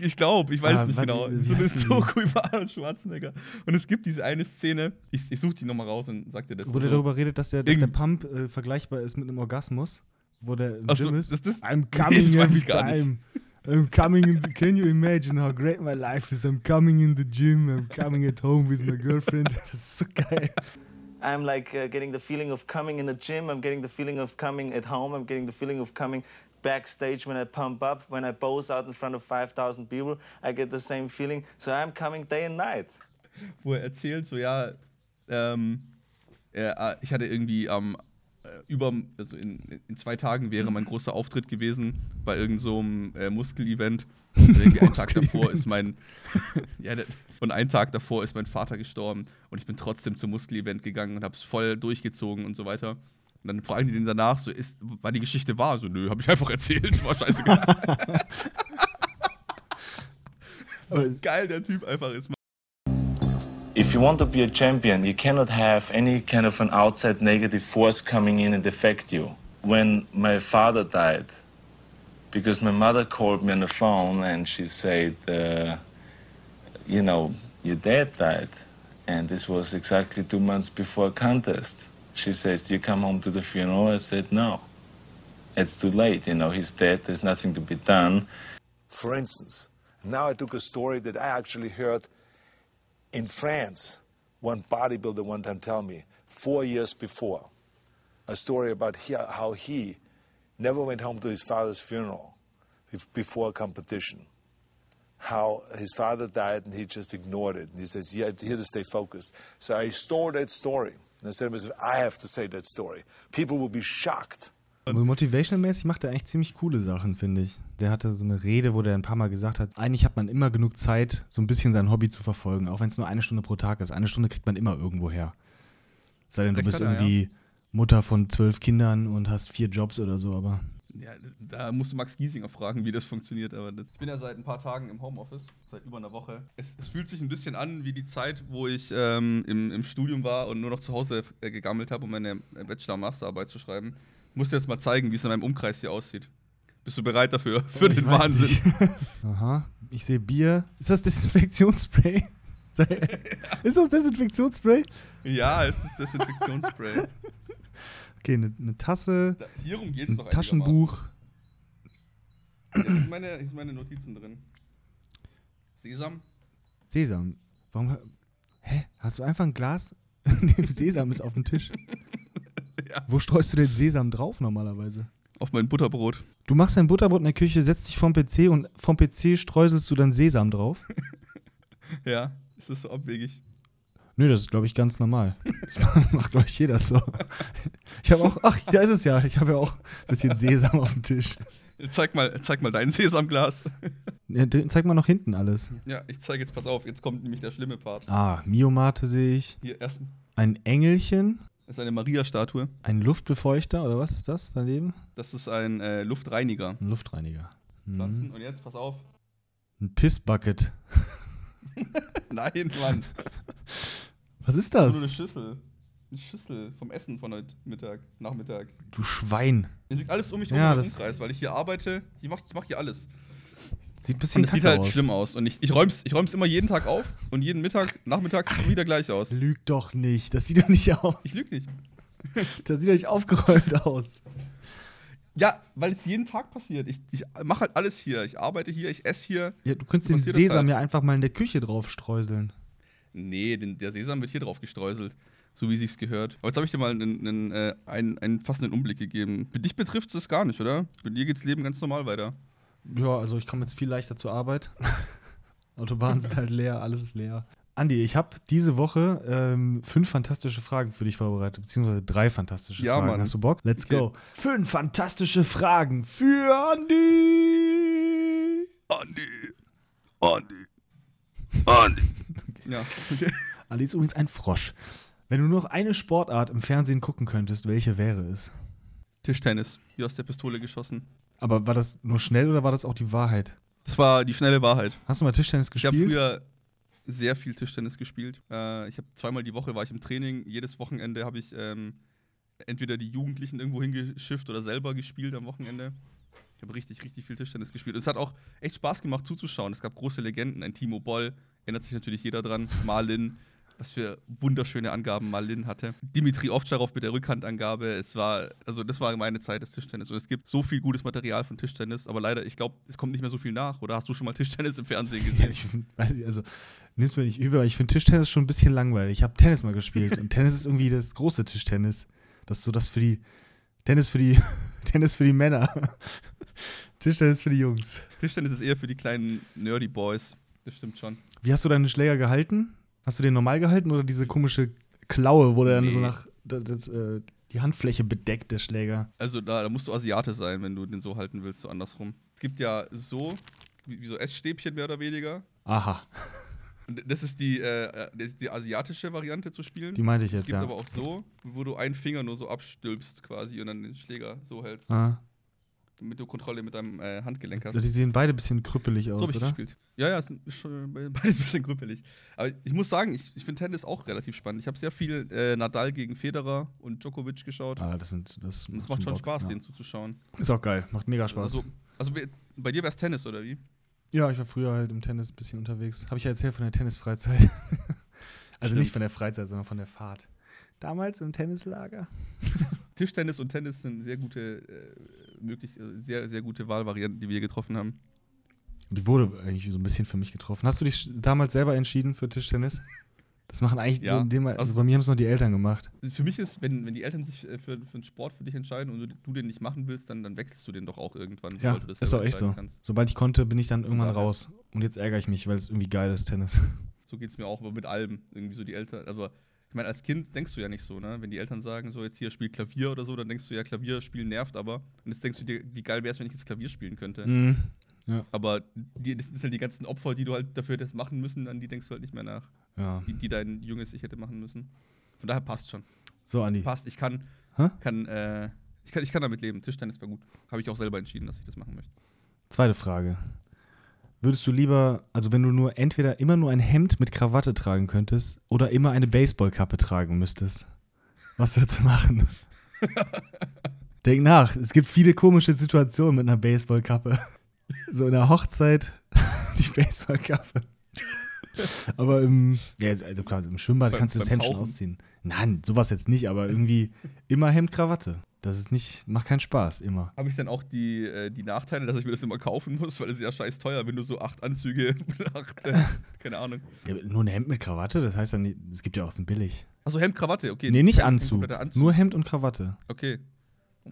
Ich glaube, ich weiß
Ah,
nicht genau. So eine? Doku über Arnold Schwarzenegger. Und es gibt diese eine Szene, ich, ich suche die nochmal raus und sag dir das.
Wo der
so.
darüber redet, dass der, dass der Pump äh, vergleichbar ist mit einem Orgasmus, wo der im
Ach so,
Gym ist.
das- das-
I'm (laughs)
Nee,
coming
das weiß
every
gar nicht.
Time. I'm coming in the, can you imagine how great my life is? I'm coming in the gym, I'm coming at home with my girlfriend. (laughs) Das ist so geil.
I'm like uh, getting the feeling of coming in the gym. I'm getting the feeling of coming at home. I'm getting the feeling of coming backstage when I pump up. When I pose out in front of 5,000 people, I get the same feeling. So I'm coming day and night.
wo er erzählt, so ja, ähm, er, äh, ich hatte irgendwie am über, also in, in zwei Tagen wäre mein großer Auftritt gewesen bei irgendeinem so einem, äh, Muskelevent. Und irgendwie einen Tag davor ist mein (laughs) ja, und einen Tag davor ist mein Vater gestorben und ich bin trotzdem zum Muskelevent gegangen und habe es voll durchgezogen und so weiter. Und dann fragen die den danach, so ist, war die Geschichte wahr? So, nö, habe ich einfach erzählt, war scheißegal. Aber (laughs) geil der Typ einfach ist.
If you want to be a champion, you cannot have any kind of an outside negative force coming in and affect you. When my father died, because my mother called me on the phone and she said, uh, you know, your dad died. And this was exactly two months before a contest. She says, Do you come home to the funeral? I said, No. It's too late, you know, he's dead, there's nothing to be done.
For instance, now I took a story that I actually heard in France. One bodybuilder one time tell me four years before a story about he, how he never went home to his father's funeral before a competition. How his father died and he just ignored it. And he says, "Yeah, here to stay focused." So I stole that story. And I said to myself, "I have to say that story. People will be shocked."
Motivational-mäßig macht er eigentlich ziemlich coole Sachen, finde ich. Der hatte so eine Rede, wo der ein paar Mal gesagt hat, eigentlich hat man immer genug Zeit, so ein bisschen sein Hobby zu verfolgen, auch wenn es nur eine Stunde pro Tag ist. Eine Stunde kriegt man immer irgendwo her. Sei denn, du
Recht
bist
er,
irgendwie Mutter von zwölf Kindern und hast vier Jobs oder so, aber
Ja, da musst du Max Giesinger fragen, wie das funktioniert. Aber das, ich bin ja seit ein paar Tagen im Homeoffice, seit über einer Woche. Es, es fühlt sich ein bisschen an wie die Zeit, wo ich ähm, im, im Studium war und nur noch zu Hause äh, gegammelt habe, um meine Bachelor-Masterarbeit zu schreiben. Ich muss dir jetzt mal zeigen, wie es in meinem Umkreis hier aussieht. Bist du bereit dafür? (laughs) Für
ich
den Wahnsinn. (laughs)
Aha. Ich sehe Bier. Ist das Desinfektionsspray? (laughs) Ist das Desinfektionsspray?
Ja, es ist Desinfektionsspray.
Okay, eine ne Tasse,
Da, hierum geht es
ein Taschenbuch.
Ja, hier, sind meine, hier sind meine Notizen drin. Sesam.
Sesam. Warum. Hä? Hast du einfach ein Glas? Sesam ist auf dem Tisch.
Ja.
Wo streust du denn Sesam drauf normalerweise?
Auf mein Butterbrot.
Du machst dein Butterbrot in der Küche, setzt dich vom PC und vom PC streuselst du dann Sesam drauf? (laughs)
Ja, ist das so abwegig?
Nö, das ist, glaube ich, ganz normal. Das (laughs) macht, glaube ich, jeder so. Ich habe auch, ach, da ist es ja. Ich habe ja auch ein bisschen Sesam auf dem Tisch.
Zeig mal, zeig mal dein Sesamglas.
Ja, zeig mal noch hinten alles.
Ja, ich zeige jetzt, pass auf, jetzt kommt nämlich der schlimme Part.
Ah, Miomate sehe ich.
Hier, erst
Ein Engelchen,
ist eine Maria-Statue.
ein Luftbefeuchter oder was ist das daneben?
Das ist ein äh, Luftreiniger.
Ein Luftreiniger.
Pflanzen.
Mhm.
Und jetzt, pass auf.
Ein Pissbucket. (laughs)
Nein, Mann.
Was ist
Nur
das?
eine Schüssel. Eine Schüssel vom Essen von heute Mittag, Nachmittag.
Du Schwein.
Hier liegt alles um mich
Ja,
herum im
das-
Umkreis, weil ich hier arbeite. Ich mache ich mach hier alles.
Sieht ein
Und
bisschen
es sieht halt
aus.
schlimm aus. Und ich, ich räum's, ich räum's immer jeden Tag auf und jeden Mittag, Nachmittag sieht es wieder gleich aus.
Lüg doch nicht. Das sieht doch nicht aus.
Ich lüge nicht. (laughs)
Das sieht doch nicht aufgeräumt aus.
Ja, weil es jeden Tag passiert. Ich, ich mache halt alles hier. Ich arbeite hier, ich esse hier.
Ja, du könntest den Sesam
halt.
ja einfach mal in der Küche drauf streuseln.
Nee, den, der Sesam wird hier drauf gestreuselt. So wie sich's gehört. Aber jetzt habe ich dir mal einen, einen, äh, einen, einen fassenden Umblick gegeben. Für dich betrifft es gar nicht, oder? Bei dir geht's Leben ganz normal weiter.
Ja, also ich komme jetzt viel leichter zur Arbeit. (laughs) Autobahnen sind halt leer, alles ist leer. Andi, ich habe diese Woche ähm, fünf fantastische Fragen für dich vorbereitet, beziehungsweise drei fantastische
Ja,
Fragen.
Mann.
Hast du Bock? Let's
Okay.
go. Fünf fantastische Fragen für Andi.
Andi! Andi! Andi! (laughs) Ja, okay.
Andi ist übrigens ein Frosch. Wenn du nur noch eine Sportart im Fernsehen gucken könntest, welche wäre es?
Tischtennis, wie aus der Pistole geschossen.
Aber war das nur schnell oder war das auch die Wahrheit?
Das war die schnelle Wahrheit.
Hast du mal Tischtennis
Ich habe
gespielt?
früher sehr viel Tischtennis gespielt. Äh, ich habe zweimal die Woche war ich im Training. Jedes Wochenende habe ich ähm, entweder die Jugendlichen irgendwo hingeschifft oder selber gespielt am Wochenende. Ich habe richtig, richtig viel Tischtennis gespielt. Und es hat auch echt Spaß gemacht zuzuschauen. Es gab große Legenden. Ein Timo Boll, erinnert sich natürlich jeder dran. Marlin, was für wunderschöne Angaben Marlin hatte. Dimitri Ovtcharov mit der Rückhandangabe. Es war, also das war meine Zeit des Tischtennis. Und es gibt so viel gutes Material von Tischtennis, aber leider, ich glaube, es kommt nicht mehr so viel nach. Oder hast du schon mal Tischtennis im Fernsehen
Ja,
gesehen? (laughs)
ich weiß nicht, also nimm's mir nicht übel, aber ich finde Tischtennis schon ein bisschen langweilig. Ich habe Tennis mal gespielt und Tennis ist irgendwie das große Tischtennis. Das ist so das für die Tennis für die (laughs) Tennis für die Männer. Tischtennis für die Jungs.
Tischtennis ist eher für die kleinen Nerdy Boys. Das stimmt schon.
Wie hast du deine Schläger gehalten? Hast du den normal gehalten oder diese komische Klaue, wo der dann
Nee.
so nach das, das, äh, die Handfläche bedeckt, der Schläger?
Also da, da musst du Asiate sein, wenn du den so halten willst, so andersrum. Es gibt ja so, wie, wie so Essstäbchen mehr oder weniger.
Aha, (laughs)
Und das ist die, äh, das ist die asiatische Variante zu spielen.
die meinte ich
es
jetzt,
gibt
ja.
aber auch so, wo du einen Finger nur so abstülpst quasi und dann den Schläger so hältst,
Ah.
Damit du Kontrolle mit deinem äh, Handgelenk hast.
Also, die sehen beide ein bisschen krüppelig
So
aus,
ich
oder?
gespielt. Ja, ja, ist schon be- (laughs) beides ein bisschen grüppelig. Aber ich muss sagen, ich, ich finde Tennis auch relativ spannend. Ich habe sehr viel äh, Nadal gegen Federer und Djokovic geschaut.
Ah, das sind das,
und es macht schon
Bock,
Spaß,
ja.
denen zuzuschauen.
Ist auch geil, macht mega Spaß.
Also, also bei- dir wäre es Tennis, oder wie?
Ja, ich war früher halt im Tennis ein bisschen unterwegs. Habe ich ja erzählt von der Tennisfreizeit. (laughs) also nicht
Stimmt.
von der Freizeit, sondern von der Fahrt. Damals im Tennislager. (laughs)
Tischtennis und Tennis sind sehr gute, äh, möglich, äh, sehr, sehr gute Wahlvarianten, die wir getroffen haben.
Die wurde eigentlich so ein bisschen für mich getroffen. Hast du dich damals selber entschieden für Tischtennis? Das machen eigentlich
Ja,
so in dem, also,
also-
bei mir haben es noch die Eltern gemacht.
Für mich ist, wenn, wenn die Eltern sich äh, für, für einen Sport für dich entscheiden und du, du den nicht machen willst, dann, dann wechselst du den doch auch irgendwann,
Ja,
sobald du das
ist auch echt so.
kannst.
Sobald ich konnte, bin ich dann irgendwann
daher.
raus. Und jetzt ärgere ich mich, weil es irgendwie geil ist, Tennis.
So geht es mir auch, aber mit allem. Irgendwie so die Eltern, aber ich meine, als Kind denkst du ja nicht so, ne? Wenn die Eltern sagen, so jetzt hier spiel Klavier oder so, dann denkst du ja, Klavier spielen nervt, aber. Und jetzt denkst du dir, wie geil wäre es, wenn ich jetzt Klavier spielen könnte.
Mhm.
Aber die, das sind halt die ganzen Opfer, die du halt dafür das machen müssen, an die denkst du halt nicht mehr nach.
Ja.
Die, die dein junges Ich hätte machen müssen. Von daher passt schon.
So, Andi.
Passt. Ich kann,
Hä?
kann äh, Ich kann, ich kann damit leben. Tischtennis war gut. Habe ich auch selber entschieden, dass ich das machen möchte.
Zweite Frage. Würdest du lieber, also wenn du nur entweder immer nur ein Hemd mit Krawatte tragen könntest oder immer eine Baseballkappe tragen müsstest, was würdest du machen? (laughs) Denk nach, es gibt viele komische Situationen mit einer Baseballkappe. So in der Hochzeit (laughs) die Baseballkappe. Aber im, ja, also klar, im Schwimmbad
Beim-
kannst du das Hemd schon ausziehen. Nein, sowas jetzt nicht, aber irgendwie immer Hemd, Krawatte. Das ist nicht, macht keinen Spaß, immer.
Habe ich dann auch die, äh, die Nachteile, dass ich mir das immer kaufen muss, weil es ist ja scheiß teuer, wenn du so acht Anzüge, (laughs) acht, äh, keine Ahnung.
Ja, nur ein Hemd mit Krawatte, das heißt nicht, es gibt ja auch so ein billig.
Achso, Hemd, Krawatte, okay.
nee, nicht
kein
Anzug,
Anzug.
nur Hemd und Krawatte.
Okay.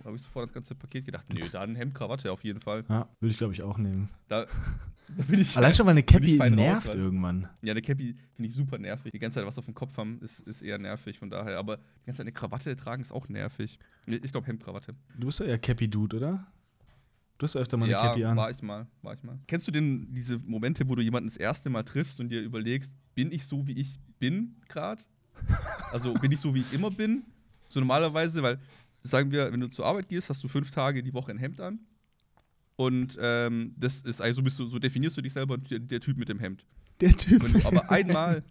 Habe ich sofort das ganze Paket gedacht? Nö, dann Hemd, Krawatte auf jeden Fall.
Ja, würde ich glaube ich auch nehmen.
Da, da (laughs) ich.
Allein schon, weil eine Cappy nervt
raus,
irgendwann.
Ja, eine Cappy finde ich super nervig. Die ganze Zeit was auf dem Kopf haben ist, ist eher nervig, von daher. Aber die ganze Zeit eine Krawatte tragen ist auch nervig. Ich glaube Hemd, Krawatte.
Du bist doch eher Cappy-Dude, oder? Du hast öfter mal eine
ja,
Cappy an.
war ich mal, war ich mal. Kennst du denn diese Momente, wo du jemanden das erste Mal triffst und dir überlegst, bin ich so, wie ich bin gerade? Also bin ich so, wie ich immer bin? So normalerweise, weil, sagen wir, wenn du zur Arbeit gehst, hast du fünf Tage die Woche ein Hemd an. Und ähm, das ist, also bist du, so definierst du dich selber, der, der Typ mit dem Hemd.
Der Typ.
Wenn du aber einmal,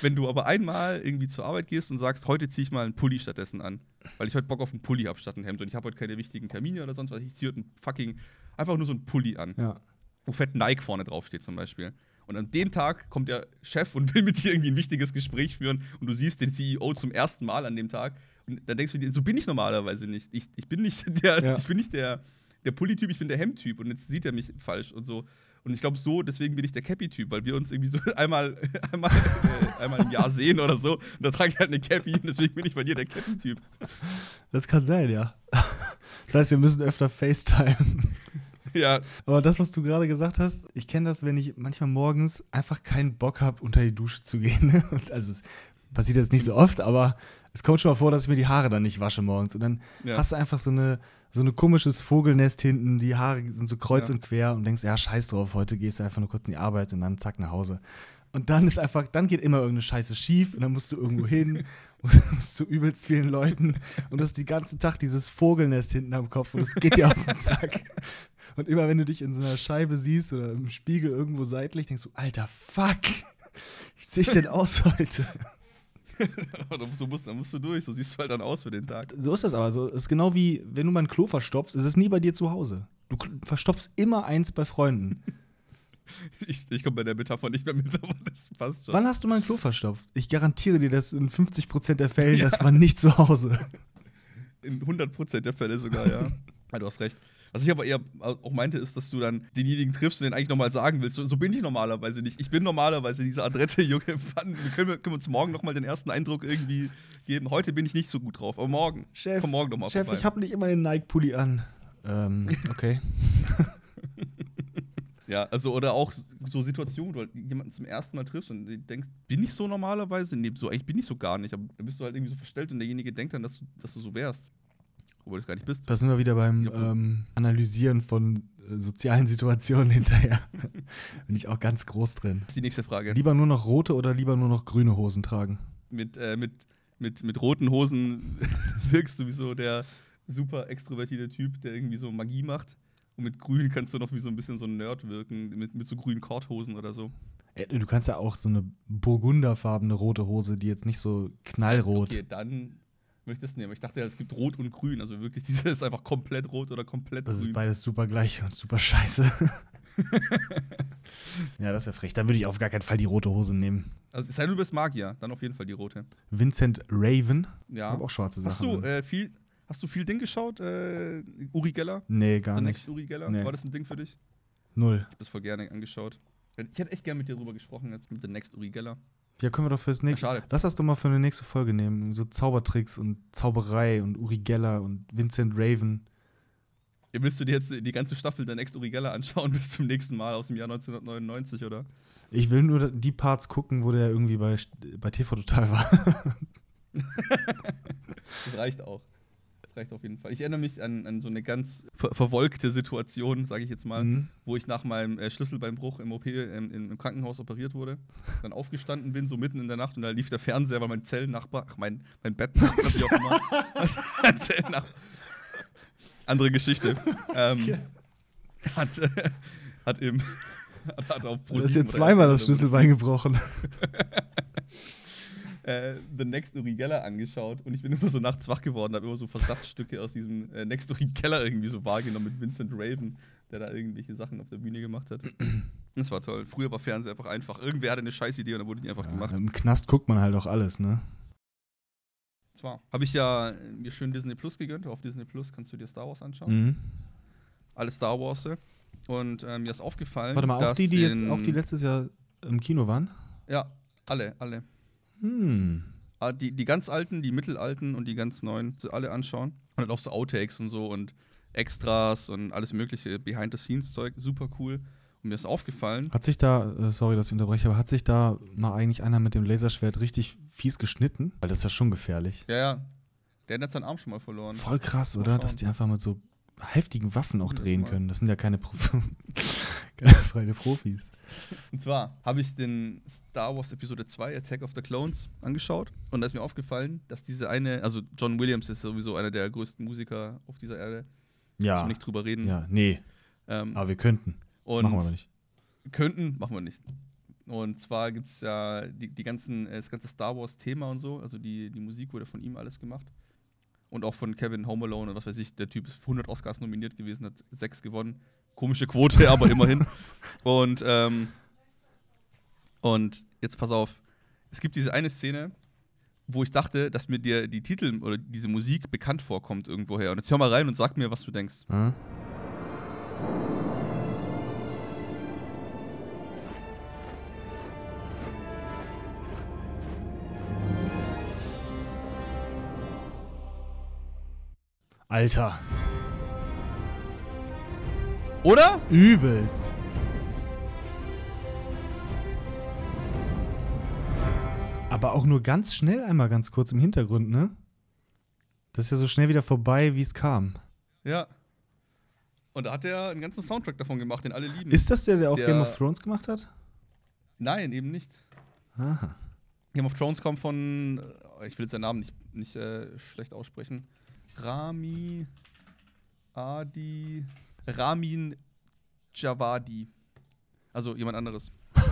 wenn du aber einmal irgendwie zur Arbeit gehst und sagst, heute ziehe ich mal einen Pulli stattdessen an, weil ich heute Bock auf einen Pulli habe statt ein Hemd und ich habe heute keine wichtigen Termine oder sonst was, ich ziehe heute einen fucking, einfach nur so einen Pulli an,
Ja.
wo fett Nike vorne draufsteht zum Beispiel. Und an dem Tag kommt der Chef und will mit dir irgendwie ein wichtiges Gespräch führen und du siehst den CEO zum ersten Mal an dem Tag und dann denkst du dir, so bin ich normalerweise nicht. Ich, ich bin nicht (laughs) der,
Ja.
ich bin nicht der, der Pulli-Typ, ich bin der Hemd-Typ und jetzt sieht er mich falsch und so. Und ich glaube so, deswegen bin ich der Cappy-Typ, weil wir uns irgendwie so (laughs) einmal, (laughs) einmal, äh, einmal im Jahr sehen oder so. Und da trage ich halt eine Cappy und deswegen bin ich bei dir der Cappy-Typ.
Das kann sein, ja. (laughs) Das heißt, wir müssen öfter FaceTime.
Ja,
Aber das, was du gerade gesagt hast, ich kenne das, wenn ich manchmal morgens einfach keinen Bock habe, unter die Dusche zu gehen. Also es passiert jetzt nicht so oft, aber es kommt schon mal vor, dass ich mir die Haare dann nicht wasche morgens. Und dann
Ja.
hast du einfach so eine so ein komisches Vogelnest hinten, die Haare sind so kreuz
Ja.
und quer und denkst, ja, scheiß drauf, heute gehst du einfach nur kurz in die Arbeit und dann zack nach Hause. Und dann ist einfach, dann geht immer irgendeine Scheiße schief und dann musst du irgendwo hin, (laughs) musst zu übelst vielen Leuten und du hast den ganzen Tag dieses Vogelnest hinten am Kopf und es geht dir auf den Zack. Und immer wenn du dich in so einer Scheibe siehst oder im Spiegel irgendwo seitlich, denkst du, alter Fuck, wie sehe ich denn aus heute? (laughs)
so musst, dann musst du durch, so siehst du halt dann aus für den Tag.
So ist das aber. So ist genau wie, wenn du mal ein Klo verstopfst, ist es nie bei dir zu Hause. Du verstopfst immer eins bei Freunden. (laughs)
Ich, ich komme bei der Metapher nicht mehr mit, (laughs) aber das passt schon.
Wann hast du mal ein Klo verstopft? Ich garantiere dir, dass in 50% der Fällen,
Ja.
das war nicht zu Hause.
In 100% der Fälle sogar, ja. ja. Du hast recht. Was ich aber eher auch meinte, ist, dass du dann denjenigen triffst und den eigentlich nochmal sagen willst. So, so bin ich normalerweise nicht. Ich bin normalerweise dieser adrette Junge. (laughs) Wann, wir können, wir können uns morgen nochmal den ersten Eindruck irgendwie geben. Heute bin ich nicht so gut drauf, aber morgen.
Chef,
Komm morgen nochmal
Chef,
vorbei.
ich habe nicht immer den Nike-Pulli an. Ähm, (laughs) okay. (laughs)
Ja, also oder auch so Situationen, wo du halt jemanden zum ersten Mal triffst und denkst, bin ich so normalerweise? Nee, so eigentlich bin ich so gar nicht. Aber dann bist du halt irgendwie so verstellt und derjenige denkt dann, dass du, dass du so wärst. Obwohl du es gar nicht bist.
Da sind wir wieder beim
Ja.
ähm, Analysieren von äh, sozialen Situationen (laughs) hinterher. Bin ich auch ganz groß drin.
Das ist die nächste Frage.
Lieber nur noch rote oder lieber nur noch grüne Hosen tragen?
mit, äh, mit, mit, mit roten Hosen (laughs) wirkst du wie so der super extrovertierte Typ, der irgendwie so Magie macht. Und mit grün kannst du noch wie so ein bisschen so ein Nerd wirken, mit, mit so grünen Korthosen oder so.
Du kannst ja auch so eine burgunderfarbene rote Hose, die jetzt nicht so knallrot.
Okay, dann möchtest du nehmen. Ich dachte ja, es gibt rot und grün. Also wirklich, (laughs) diese ist einfach komplett rot oder komplett
Das ist
grün.
beides super gleich und super scheiße. (laughs) ja, das wäre frech. Dann würde ich auf gar keinen Fall die rote Hose nehmen.
Also es sei denn, du bist Magier, dann auf jeden Fall die rote.
Vincent Raven.
Ja.
Hab auch schwarze
Hast
Sachen.
du, äh, viel, hast du viel Ding geschaut? Äh, Uri Geller?
nee, gar
The
nicht.
Next Uri Geller?
Nee.
War das ein Ding für dich?
Null.
Ich hab das voll gerne angeschaut. Ich hätte echt gerne mit dir drüber gesprochen, jetzt mit The Next Uri Geller.
Ja, können wir doch fürs nächste.
schade.
Lass das doch mal für eine nächste Folge nehmen. So Zaubertricks und Zauberei und Uri Geller und Vincent Raven.
Willst du dir jetzt die ganze Staffel der Next Uri Geller anschauen (laughs) bis zum nächsten Mal aus dem Jahr 1999, oder?
Ich will nur die Parts gucken, wo der irgendwie bei, bei TV Total war.
Das (laughs) reicht auch. Das reicht auf jeden Fall. Ich erinnere mich an, an so eine ganz ver verwolkte Situation, sage ich jetzt mal,
Mhm.
wo ich nach meinem äh, Schlüsselbeinbruch im OP ähm, im, Krankenhaus operiert wurde. Dann aufgestanden bin, so mitten in der Nacht und da lief der Fernseher, weil mein Zellennachbar, ach, mein, mein Bettnachbar, wie auch immer, (laughs) mein Zellennachbar, Andere Geschichte. ähm, hat, äh, hat im. Hat, hat auf
Du hast jetzt zweimal das Schlüsselbein gebrochen. (laughs)
äh, The Next Uri Geller angeschaut und ich bin immer so nachts wach geworden, habe immer so Versatzstücke aus diesem äh, Next Uri Geller irgendwie so wahrgenommen mit Vincent Raven, der da irgendwelche Sachen auf der Bühne gemacht hat. Das war toll. Früher war Fernsehen einfach einfach. Irgendwer hatte eine Scheißidee und dann wurde die einfach
Ja,
gemacht.
Im Knast guckt man halt auch alles, ne?
Zwar habe ich ja äh, mir schön Disney Plus gegönnt. Auf Disney Plus kannst du dir Star Wars anschauen.
Mhm.
Alle Star Wars. Und ähm, mir ist aufgefallen.
Warte mal, auch die, die jetzt auch die letztes Jahr im Kino waren?
Ja, alle, alle.
Hm.
Ah, Die, die ganz alten, die mittelalten und die ganz neuen, alle anschauen. Und dann auch so Outtakes und so und Extras und alles mögliche Behind-the-Scenes-Zeug. Super cool. Und mir ist aufgefallen,
Hat sich da, äh, sorry, dass ich unterbreche, aber hat sich da mal eigentlich einer mit dem Laserschwert richtig fies geschnitten? Weil das ist ja schon gefährlich.
ja, ja, der hat seinen Arm schon mal verloren.
Voll krass, oder? Dass die einfach mit so heftigen Waffen auch
Gutes
drehen können. Das sind ja keine, Prof (laughs) keine (laughs) Profis.
Und zwar habe ich den Star Wars Episode 2, Attack of the Clones, angeschaut. Und da ist mir aufgefallen, dass diese eine, also John Williams ist sowieso einer der größten Musiker auf dieser Erde.
Ja.
Müssen wir nicht drüber reden.
Ja, nee.
Ähm,
Aber wir könnten.
und
Machen wir aber nicht.
Könnten, machen wir nicht. Und zwar gibt es ja die, die ganzen, äh, das ganze Star Wars-Thema und so, also die, die Musik wurde von ihm alles gemacht. Und auch von Kevin Home Alone und was weiß ich, der Typ ist für 100 Oscars nominiert gewesen, hat sechs gewonnen. Komische Quote, aber immerhin. (laughs) Und, ähm, und jetzt pass auf, es gibt diese eine Szene, wo ich dachte, dass mir dir die Titel oder diese Musik bekannt vorkommt irgendwoher. Und jetzt hör mal rein und sag mir, was du denkst.
Ah? Alter,
Oder?
übelst. Aber auch nur ganz schnell einmal ganz kurz im Hintergrund, ne? Das ist ja so schnell wieder vorbei, wie es kam.
Ja. Und da hat er einen ganzen Soundtrack davon gemacht, den alle lieben.
Ist das der, der auch
Der-
Game of Thrones gemacht hat?
Nein, eben nicht.
Aha.
Game of Thrones kommt von, äh, ich will jetzt seinen Namen nicht, nicht äh, schlecht aussprechen. Rami Adi. Ramin Javadi. Also jemand anderes. (laughs)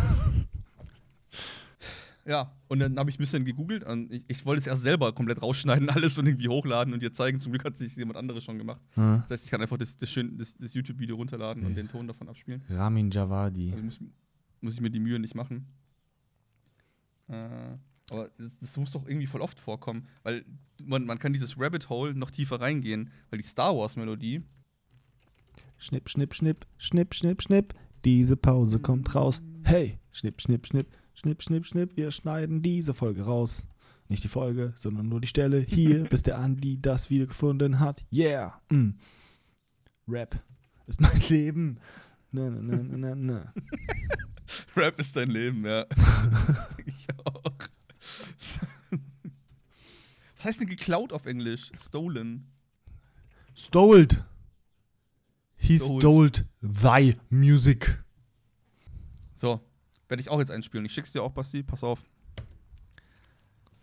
ja, und dann habe ich ein bisschen gegoogelt. Und ich, ich wollte es erst selber komplett rausschneiden, (laughs) alles und irgendwie hochladen und dir zeigen. Zum Glück hat sich jemand anderes schon gemacht.
Ah.
Das heißt, ich kann einfach das, das, das, das YouTube-Video runterladen und
Ja.
den Ton davon abspielen.
Ramin Javadi.
Also muss, muss ich mir die Mühe nicht machen. Äh, aber das, das muss doch irgendwie voll oft vorkommen, weil man, man kann dieses Rabbit Hole noch tiefer reingehen, weil die Star Wars Melodie,
Schnipp, schnipp, schnipp, schnipp, schnipp, schnipp. Diese Pause kommt raus. Hey, schnipp, schnipp, schnipp, schnipp, schnipp, schnipp. Wir schneiden diese Folge raus. Nicht die Folge, sondern nur die Stelle hier, (laughs) bis der Andi das wieder gefunden hat. Yeah. Mm. Rap ist mein (laughs) Leben. Na, na, na, na, na, na.
Rap ist dein Leben, ja. (laughs) ich auch. Was heißt denn geklaut auf Englisch? Stolen.
Stoled. He stole thy music.
So, werde ich auch jetzt einspielen. Ich schick's dir auch, Basti, pass auf.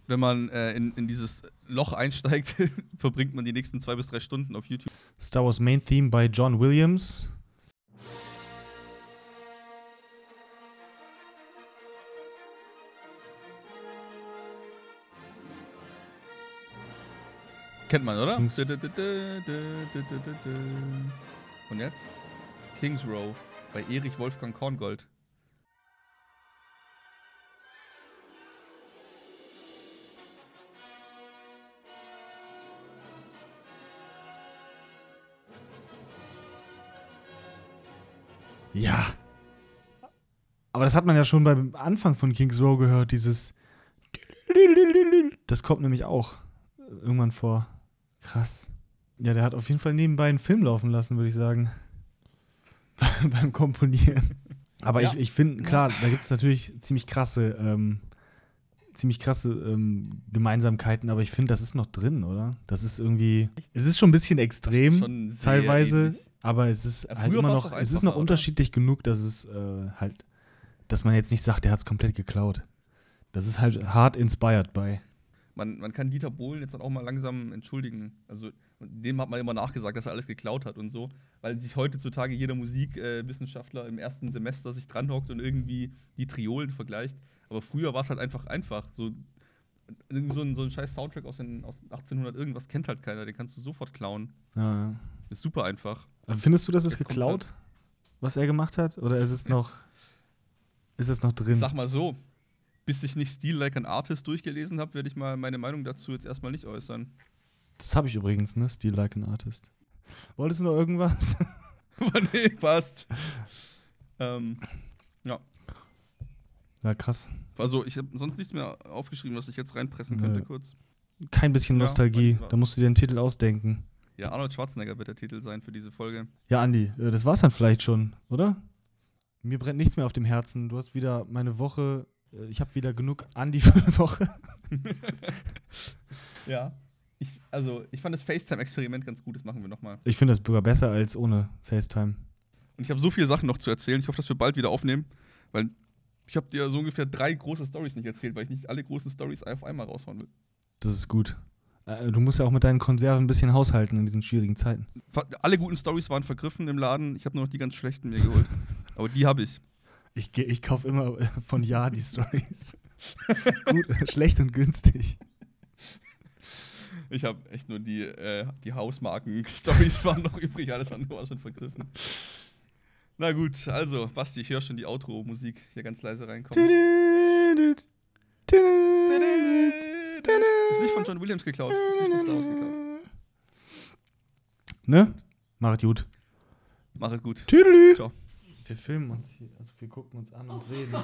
Wenn man äh, in, in dieses Loch einsteigt, (laughs) verbringt man die nächsten zwei bis drei Stunden auf YouTube.
Star Wars Main Theme by John Williams.
Kennt man, oder?
Kings-
Und jetzt? Kings Row bei Erich Wolfgang Korngold.
Ja. Aber das hat man ja schon beim Anfang von Kings Row gehört, dieses. Das kommt nämlich auch irgendwann vor. Krass. Ja, der hat auf jeden Fall nebenbei einen Film laufen lassen, würde ich sagen. (laughs) beim Komponieren. Aber
Ja.
ich, ich finde, klar, da gibt es natürlich ziemlich krasse, ähm, ziemlich krasse ähm, Gemeinsamkeiten, aber ich finde, das ist noch drin, oder? Das ist irgendwie. Es ist schon ein bisschen extrem teilweise,
ähnlich.
aber es ist
Ja,
halt immer noch, es ist noch
oder?
unterschiedlich genug, dass es äh, halt, dass man jetzt nicht sagt, der hat es komplett geklaut. Das ist halt hart inspired by.
man, man kann Dieter Bohlen jetzt auch mal langsam entschuldigen. Also dem hat man immer nachgesagt, dass er alles geklaut hat und so, weil sich heutzutage jeder Musikwissenschaftler im ersten Semester sich dranhockt und irgendwie die Triolen vergleicht. Aber früher war es halt einfach einfach. So, so ein, so ein scheiß Soundtrack aus, den, aus 1800 irgendwas kennt halt keiner, den kannst du sofort klauen.
Ja, ja.
Ist super einfach.
Aber Findest du, das ist
Jetzt kommt
geklaut, was er gemacht hat? Oder ist es noch, ist es noch drin?
Sag mal so, bis ich nicht Steel Like an Artist durchgelesen habe, werde ich mal meine Meinung dazu jetzt erstmal nicht äußern.
Das habe ich übrigens, ne? Steel Like an Artist. Wolltest du noch irgendwas? (laughs) (laughs)
Nee, passt. Ähm, ja.
Ja, krass.
Also, ich habe sonst nichts mehr aufgeschrieben, was ich jetzt reinpressen könnte,
Nö.
kurz.
Kein bisschen
Ja,
Nostalgie.
weil-
Da musst du dir einen Titel ausdenken.
Ja, Arnold Schwarzenegger wird der Titel sein für diese Folge.
Ja, Andi, äh, das war's dann vielleicht schon, oder? Mir brennt nichts mehr auf dem Herzen. Du hast wieder meine Woche. äh, Ich habe wieder genug Andi für eine Woche. (laughs)
Ja. Ich, also, ich fand das FaceTime-Experiment ganz gut, das machen wir nochmal.
Ich finde das sogar besser als ohne FaceTime.
Und ich habe so viele Sachen noch zu erzählen. Ich hoffe, dass wir bald wieder aufnehmen, weil ich habe dir so ungefähr drei große Stories nicht erzählt, weil ich nicht alle großen Stories auf einmal raushauen will.
Das ist gut. Äh, Du musst ja auch mit deinen Konserven ein bisschen haushalten in diesen schwierigen Zeiten.
Alle guten Stories waren vergriffen im Laden. Ich habe nur noch die ganz schlechten mir geholt. (laughs) Aber die habe ich.
Ich, ich kaufe immer äh, von Ja die Stories. (laughs) Gut, äh, schlecht und günstig.
Ich habe echt nur die, äh, die Hausmarken-Stories (laughs) waren noch übrig, alles andere war schon vergriffen. Na gut, also, Basti, ich höre schon die Outro-Musik hier ganz leise reinkommen. Ist nicht von John Williams geklaut. Ist nicht von Star Wars geklaut.
Ne? Macht gut.
Mach es gut.
Tüdelü.
Ciao.
Wir filmen uns hier, also wir gucken uns an und reden.